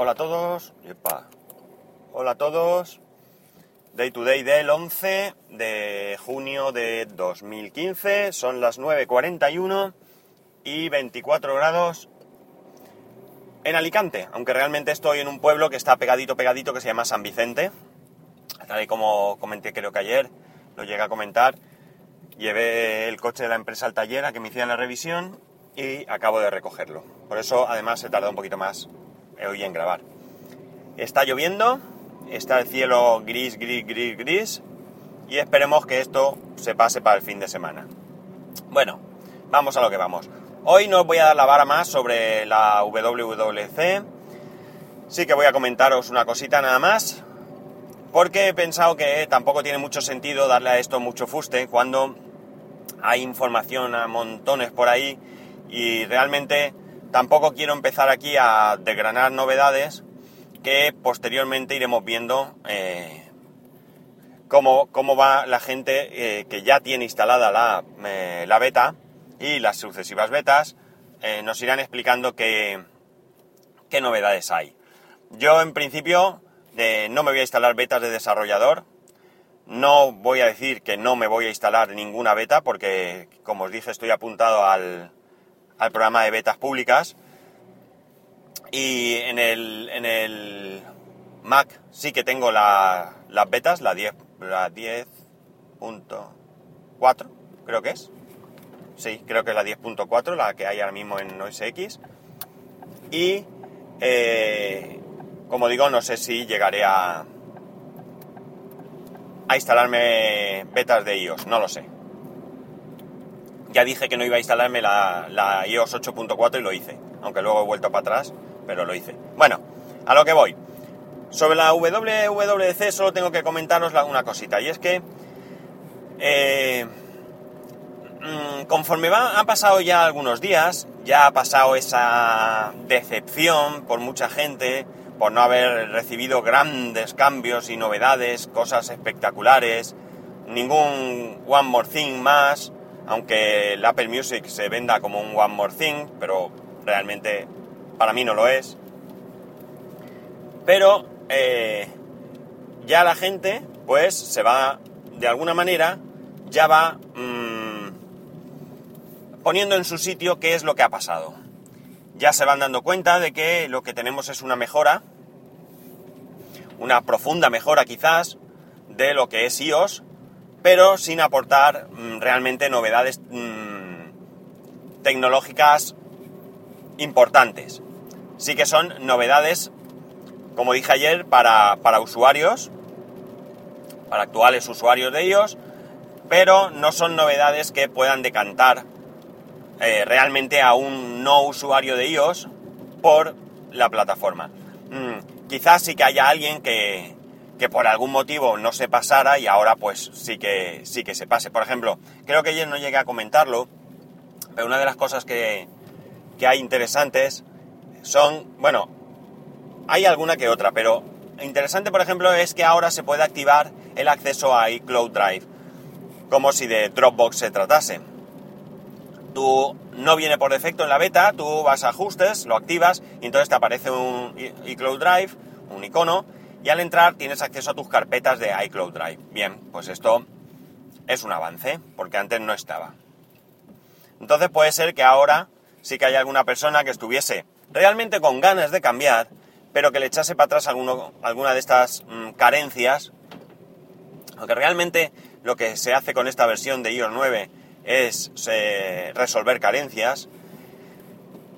Hola a todos. Epa. Hola a todos. Day to day del 11 de junio de 2015. Son las 9.41 y 24 grados en Alicante. Aunque realmente estoy en un pueblo que está pegadito, pegadito, que se llama San Vicente. Tal y como comenté creo que ayer, lo llegué a comentar. Llevé el coche de la empresa al taller a que me hicieran la revisión y acabo de recogerlo. Por eso además se tardó un poquito más hoy en grabar. Está lloviendo, está el cielo gris, gris, gris, gris y esperemos que esto se pase para el fin de semana. Bueno, vamos a lo que vamos. Hoy no os voy a dar la vara más sobre la WWC. Sí que voy a comentaros una cosita nada más. Porque he pensado que tampoco tiene mucho sentido darle a esto mucho fuste cuando hay información a montones por ahí y realmente tampoco quiero empezar aquí a desgranar novedades que posteriormente iremos viendo eh, cómo, va la gente eh, que ya tiene instalada la, eh, la, beta y las sucesivas betas nos irán explicando qué, qué, novedades hay. Yo en principio no me voy a instalar betas de desarrollador, no voy a decir que no me voy a instalar ninguna beta porque como os dije estoy apuntado al, al programa de betas públicas. Y en el, en el Mac sí que tengo las betas, la 10, la 10.4, creo que es. Sí, creo que es la 10.4, la que hay ahora mismo en OS X. Y, eh, como digo, no sé si llegaré a, a instalarme betas de iOS, no lo sé. Ya dije que no iba a instalarme la, iOS 8.4 y lo hice, aunque luego he vuelto para atrás, pero lo hice. Bueno, a lo que voy. Sobre la WWDC solo tengo que comentaros una cosita, y es que eh, mm, conforme va, han pasado ya algunos días, ya ha pasado esa decepción por mucha gente, por no haber recibido grandes cambios y novedades, cosas espectaculares, ningún One More Thing más, aunque el Apple Music se venda como un One More Thing, pero realmente para mí no lo es. Pero eh, ya la gente, pues, se va, de alguna manera, ya va mm, poniendo en su sitio qué es lo que ha pasado. Ya se van dando cuenta de que lo que tenemos es una mejora, una profunda mejora quizás, de lo que es iOS, pero sin aportar mm, realmente novedades mm, tecnológicas importantes. Sí que son novedades, como dije ayer, para, usuarios, para actuales usuarios de iOS, pero no son novedades que puedan decantar eh, realmente a un no usuario de iOS por la plataforma. Mm, quizás sí que haya alguien que, que por algún motivo no se pasara y ahora pues sí que, sí que se pase. Por ejemplo, creo que ayer no llegué a comentarlo, pero una de las cosas que, que hay interesantes son, bueno, hay alguna que otra, pero interesante por ejemplo es que ahora se puede activar el acceso a iCloud Drive, como si de Dropbox se tratase. Tú no viene por defecto en la beta, tú vas a ajustes, lo activas y entonces te aparece un iCloud Drive, un icono, y al entrar tienes acceso a tus carpetas de iCloud Drive. Bien, pues esto es un avance, porque antes no estaba. Entonces puede ser que ahora sí que haya alguna persona que estuviese realmente con ganas de cambiar, pero que le echase para atrás alguna de estas mm, carencias, aunque realmente lo que se hace con esta versión de iOS 9 es resolver carencias,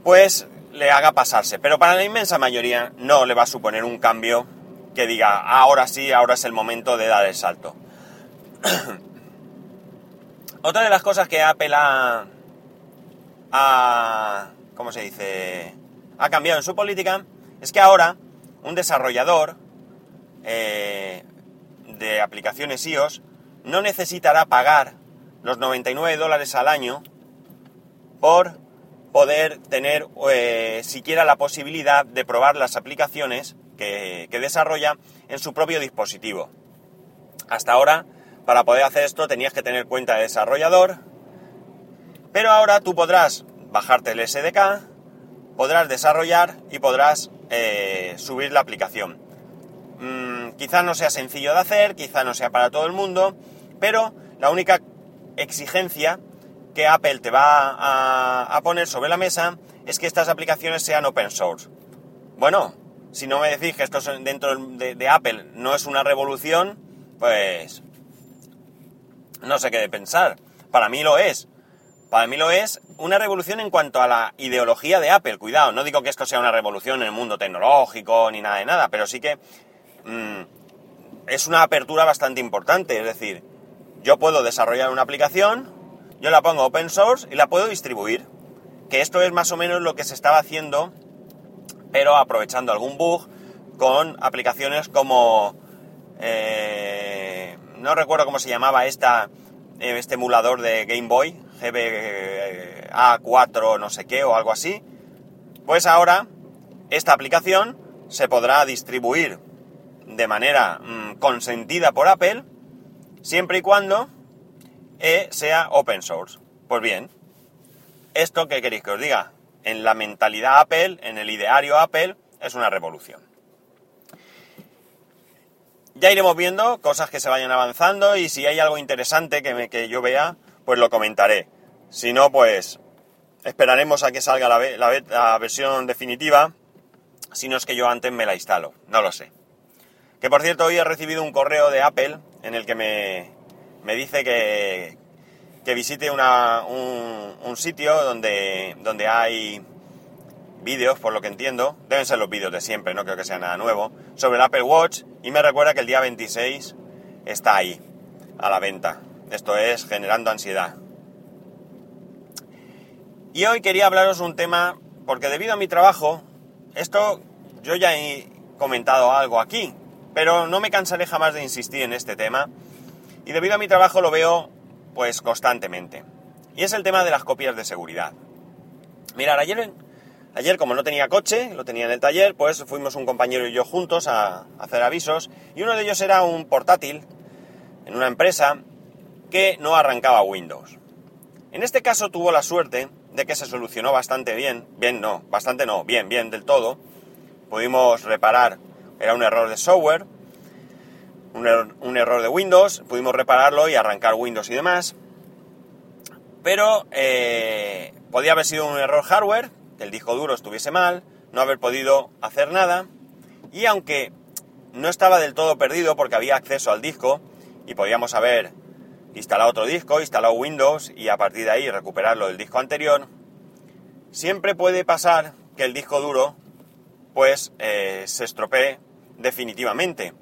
pues le haga pasarse. Pero para la inmensa mayoría no le va a suponer un cambio que diga, ahora sí, ahora es el momento de dar el salto. Otra de las cosas que Apple ha, ¿cómo se dice? Ha cambiado en su política es que ahora un desarrollador eh, de aplicaciones iOS no necesitará pagar los 99 dólares al año por poder tener eh, siquiera la posibilidad de probar las aplicaciones que, desarrolla en su propio dispositivo. Hasta ahora, para poder hacer esto tenías que tener cuenta de desarrollador, pero ahora tú podrás bajarte el SDK, podrás desarrollar y podrás eh, subir la aplicación. Mm, quizá no sea sencillo de hacer, quizá no sea para todo el mundo, pero la única exigencia que Apple te va a, poner sobre la mesa es que estas aplicaciones sean open source. Bueno, si no me decís que esto dentro de, Apple no es una revolución, pues no sé qué de pensar. Para mí lo es. Para mí lo es una revolución en cuanto a la ideología de Apple. Cuidado, no digo que esto sea una revolución en el mundo tecnológico ni nada de nada, pero sí que mm, es una apertura bastante importante. Es decir, yo puedo desarrollar una aplicación, yo la pongo open source y la puedo distribuir. Que esto es más o menos lo que se estaba haciendo, pero aprovechando algún bug con aplicaciones como... Eh, no recuerdo cómo se llamaba esta, eh, este emulador de Game Boy, GBA4 no sé qué o algo así. Pues ahora esta aplicación se podrá distribuir de manera mm, consentida por Apple siempre y cuando e sea open source. Pues bien, ¿esto qué queréis que os diga? En la mentalidad Apple, en el ideario Apple, es una revolución. Ya iremos viendo cosas que se vayan avanzando y si hay algo interesante que, que yo vea, pues lo comentaré. Si no, pues esperaremos a que salga la, la versión definitiva, si no es que yo antes me la instalo, no lo sé. Que por cierto, hoy he recibido un correo de Apple en el que me, me dice que, que visite una, un, sitio donde, donde hay vídeos, por lo que entiendo, deben ser los vídeos de siempre, no creo que sea nada nuevo, sobre el Apple Watch y me recuerda que el día 26 está ahí, a la venta. Esto es generando ansiedad. Y hoy quería hablaros un tema, porque debido a mi trabajo, esto yo ya he comentado algo aquí, pero no me cansaré jamás de insistir en este tema, y debido a mi trabajo lo veo pues constantemente. Y es el tema de las copias de seguridad. Mirad, ayer, ayer como no tenía coche, lo tenía en el taller, pues fuimos un compañero y yo juntos a, hacer avisos y uno de ellos era un portátil en una empresa que no arrancaba Windows. En este caso tuvo la suerte de que se solucionó bastante bien, bien no, bastante no, bien, bien del todo. Pudimos reparar, era un error de software, un, error de Windows, pudimos repararlo y arrancar Windows y demás. Pero eh, podía haber sido un error hardware, que el disco duro estuviese mal, no haber podido hacer nada. Y aunque no estaba del todo perdido porque había acceso al disco y podíamos haber instalado otro disco, instalado Windows y a partir de ahí recuperarlo del disco anterior, siempre puede pasar que el disco duro pues eh, se estropee definitivamente.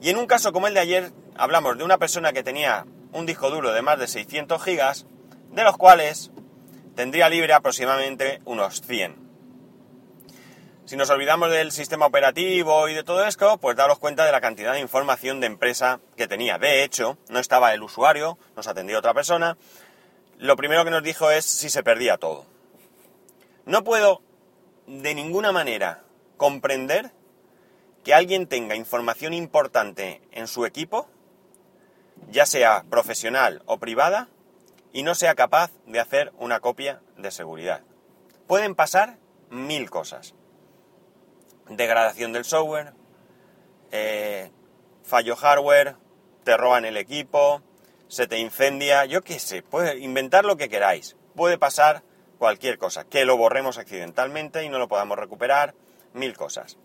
Y en un caso como el de ayer, hablamos de una persona que tenía un disco duro de más de 600 gigas, de los cuales tendría libre aproximadamente unos 100. Si nos olvidamos del sistema operativo y de todo esto, pues daros cuenta de la cantidad de información de empresa que tenía. De hecho, no estaba el usuario, nos atendió otra persona. Lo primero que nos dijo es si se perdía todo. No puedo de ninguna manera comprender que alguien tenga información importante en su equipo, ya sea profesional o privada, y no sea capaz de hacer una copia de seguridad. Pueden pasar mil cosas. Degradación del software, eh, fallo hardware, te roban el equipo, se te incendia, yo qué sé, puede inventar lo que queráis. Puede pasar cualquier cosa, que lo borremos accidentalmente y no lo podamos recuperar, mil cosas.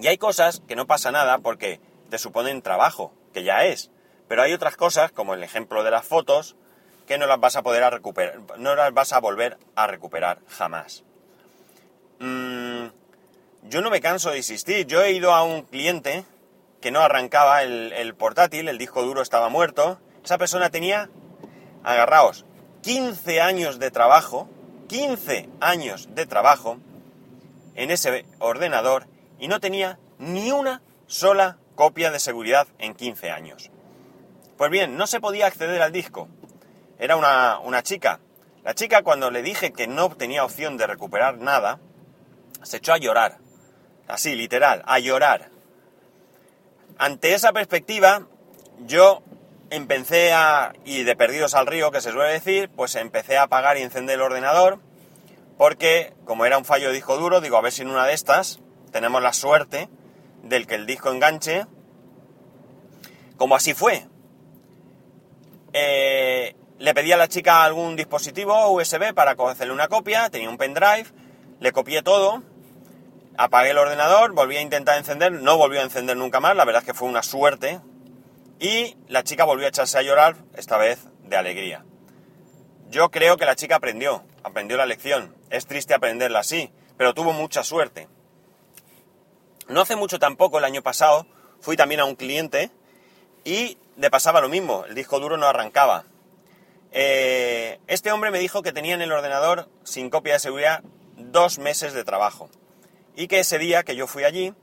Y hay cosas que no pasa nada porque te suponen trabajo, que ya es. Pero hay otras cosas, como el ejemplo de las fotos, que no las vas a poder recuperar, no las vas a volver a recuperar jamás. Mm, yo no me canso de insistir. Yo he ido a un cliente que no arrancaba el, el portátil, el disco duro estaba muerto. Esa persona tenía, agarraos, 15 años de trabajo, 15 años de trabajo en ese ordenador y no tenía ni una sola copia de seguridad en 15 años. Pues bien, no se podía acceder al disco. Era una, una chica. La chica cuando le dije que no tenía opción de recuperar nada, se echó a llorar. Así, literal, a llorar. Ante esa perspectiva, yo empecé a, y de perdidos al río, que se suele decir, pues empecé a apagar y encender el ordenador, porque como era un fallo de disco duro, digo, a ver si en una de estas tenemos la suerte del que el disco enganche, como así fue. Eh, le pedí a la chica algún dispositivo USB para hacerle una copia, tenía un pendrive, le copié todo, apagué el ordenador, volví a intentar encender, no volvió a encender nunca más, la verdad es que fue una suerte, y la chica volvió a echarse a llorar, esta vez de alegría. Yo creo que la chica aprendió, aprendió la lección. Es triste aprenderla así, pero tuvo mucha suerte. No hace mucho tampoco, el año pasado, fui también a un cliente y le pasaba lo mismo, el disco duro no arrancaba. Eh, este hombre me dijo que tenía en el ordenador, sin copia de seguridad, dos meses de trabajo. Y que ese día que yo fui allí,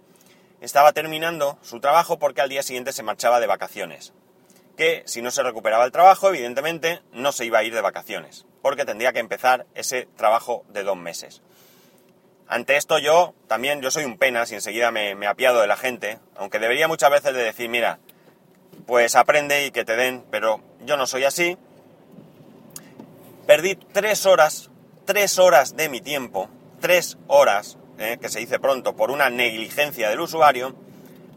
estaba terminando su trabajo porque al día siguiente se marchaba de vacaciones. Que si no se recuperaba el trabajo, evidentemente no se iba a ir de vacaciones, porque tendría que empezar ese trabajo de dos meses. Ante esto yo también, yo soy un penas y enseguida me, me apiado de la gente, aunque debería muchas veces de decir, mira, pues aprende y que te den, pero yo no soy así. Perdí tres horas, tres horas de mi tiempo, tres horas, eh, que se dice pronto, por una negligencia del usuario,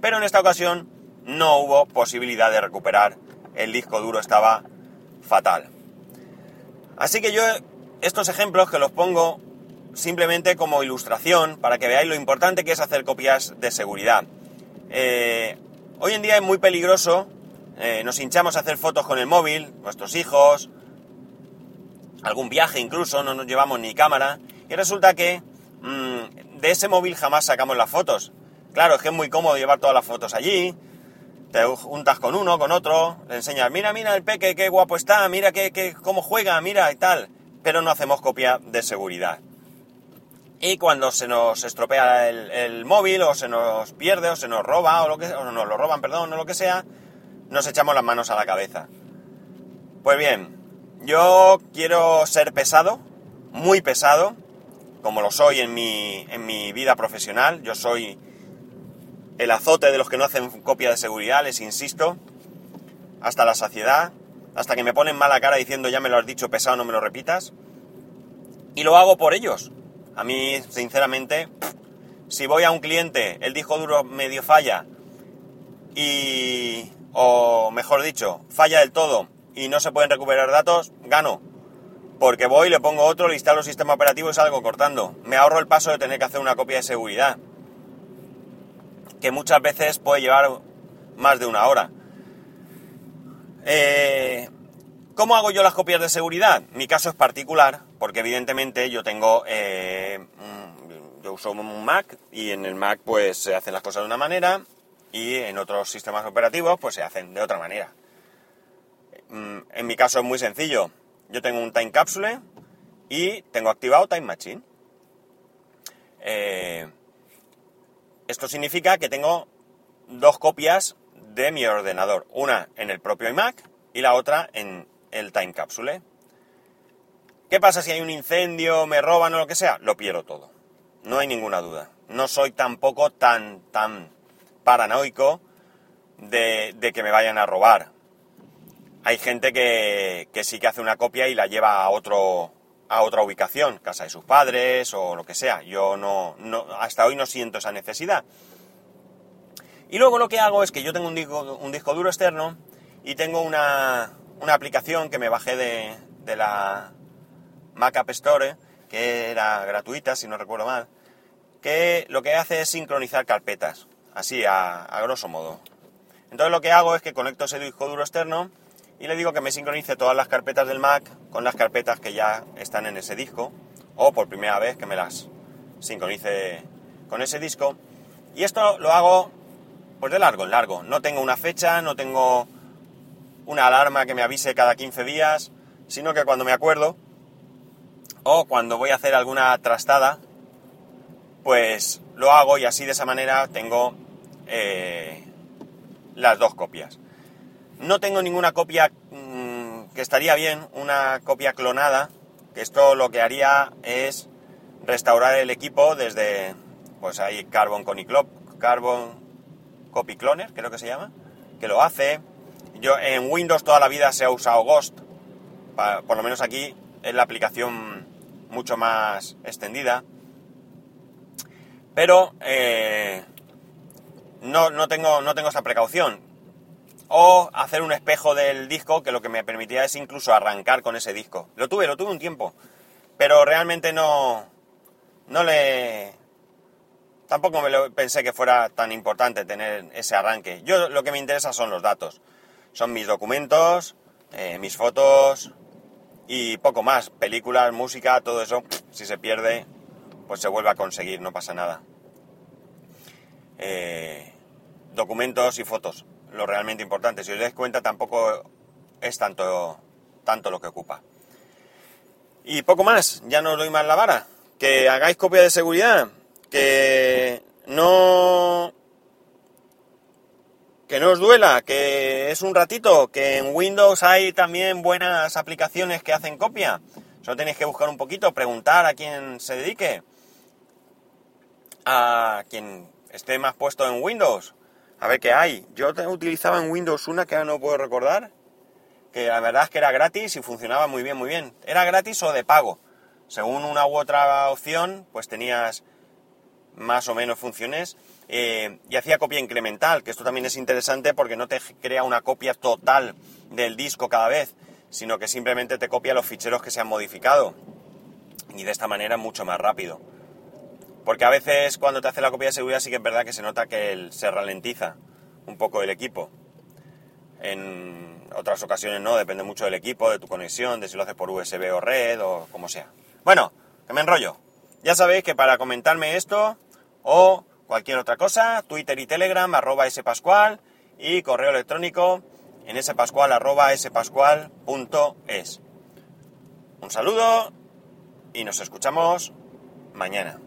pero en esta ocasión no hubo posibilidad de recuperar, el disco duro estaba fatal. Así que yo estos ejemplos que los pongo simplemente como ilustración para que veáis lo importante que es hacer copias de seguridad. Eh, hoy en día es muy peligroso, eh, nos hinchamos a hacer fotos con el móvil, nuestros hijos, algún viaje incluso, no nos llevamos ni cámara, y resulta que mmm, de ese móvil jamás sacamos las fotos. Claro, es que es muy cómodo llevar todas las fotos allí, te juntas con uno, con otro, le enseñas, mira, mira el peque, qué guapo está, mira qué, qué, cómo juega, mira y tal, pero no hacemos copia de seguridad y cuando se nos estropea el, móvil o se nos pierde o se nos roba o, lo que, o nos lo roban, perdón, o lo que sea, nos echamos las manos a la cabeza. Pues bien, yo quiero ser pesado, muy pesado, como lo soy en mi, en mi vida profesional. Yo soy el azote de los que no hacen copia de seguridad, les insisto, hasta la saciedad, hasta que me ponen mala cara diciendo ya me lo has dicho pesado, no me lo repitas. Y lo hago por ellos, a mí, sinceramente, si voy a un cliente, el disco duro medio falla y, o mejor dicho, falla del todo y no se pueden recuperar datos, gano. Porque voy, le pongo otro, le instalo el sistema operativo y salgo cortando. Me ahorro el paso de tener que hacer una copia de seguridad. Que muchas veces puede llevar más de una hora. Eh, ¿Cómo hago yo las copias de seguridad? Mi caso es particular, porque evidentemente yo tengo, eh, yo uso un Mac y en el Mac pues se hacen las cosas de una manera y en otros sistemas operativos pues se hacen de otra manera. Mm, en mi caso es muy sencillo. Yo tengo un Time Capsule y tengo activado Time Machine. Eh, esto significa que tengo dos copias de mi ordenador, una en el propio iMac y la otra en el time capsule. ¿Qué pasa si hay un incendio, me roban o lo que sea? Lo pierdo todo. No hay ninguna duda. No soy tampoco tan, tan paranoico de, que me vayan a robar. Hay gente que, que, sí que hace una copia y la lleva a otro a otra ubicación, casa de sus padres o lo que sea. Yo no, no hasta hoy no siento esa necesidad. Y luego lo que hago es que yo tengo un disco, un disco duro externo y tengo una, una aplicación que me bajé de, de la Mac App Store, que era gratuita, si no recuerdo mal, que lo que hace es sincronizar carpetas, así a, a grosso modo. Entonces lo que hago es que conecto ese disco duro externo y le digo que me sincronice todas las carpetas del Mac con las carpetas que ya están en ese disco, o por primera vez que me las sincronice con ese disco. Y esto lo hago pues de largo en largo. No tengo una fecha, no tengo una alarma que me avise cada 15 días, sino que cuando me acuerdo o cuando voy a hacer alguna trastada, pues lo hago y así de esa manera tengo eh, las dos copias. No tengo ninguna copia mmm, que estaría bien, una copia clonada, que esto lo que haría es restaurar el equipo desde, pues hay Carbon Carbon Copy Cloner, creo que se llama, que lo hace, yo en Windows toda la vida se ha usado Ghost, por lo menos aquí es la aplicación mucho más extendida. Pero eh, no, no, tengo, no tengo esa precaución. O hacer un espejo del disco que lo que me permitía es incluso arrancar con ese disco. Lo tuve, lo tuve un tiempo. Pero realmente no, no le... Tampoco me lo pensé que fuera tan importante tener ese arranque. Yo lo que me interesa son los datos. Son mis documentos, eh, mis fotos y poco más. Películas, música, todo eso. Si se pierde, pues se vuelve a conseguir, no pasa nada. Eh, documentos y fotos, lo realmente importante. Si os dais cuenta, tampoco es tanto, tanto lo que ocupa. Y poco más, ya no os doy más la vara. Que hagáis copia de seguridad, que no que no os duela, que es un ratito, que en Windows hay también buenas aplicaciones que hacen copia. Solo tenéis que buscar un poquito, preguntar a quien se dedique, a quien esté más puesto en Windows. A ver qué hay. Yo utilizaba en Windows una que ahora no puedo recordar, que la verdad es que era gratis y funcionaba muy bien, muy bien. Era gratis o de pago. Según una u otra opción, pues tenías más o menos funciones eh, y hacía copia incremental, que esto también es interesante porque no te crea una copia total del disco cada vez, sino que simplemente te copia los ficheros que se han modificado. Y de esta manera mucho más rápido. Porque a veces cuando te hace la copia de seguridad sí que es verdad que se nota que se ralentiza un poco el equipo. En otras ocasiones no, depende mucho del equipo, de tu conexión, de si lo haces por USB o red o como sea. Bueno, que me enrollo. Ya sabéis que para comentarme esto o cualquier otra cosa, Twitter y Telegram, arroba spascual y correo electrónico en spascual arroba spascual.es. Un saludo y nos escuchamos mañana.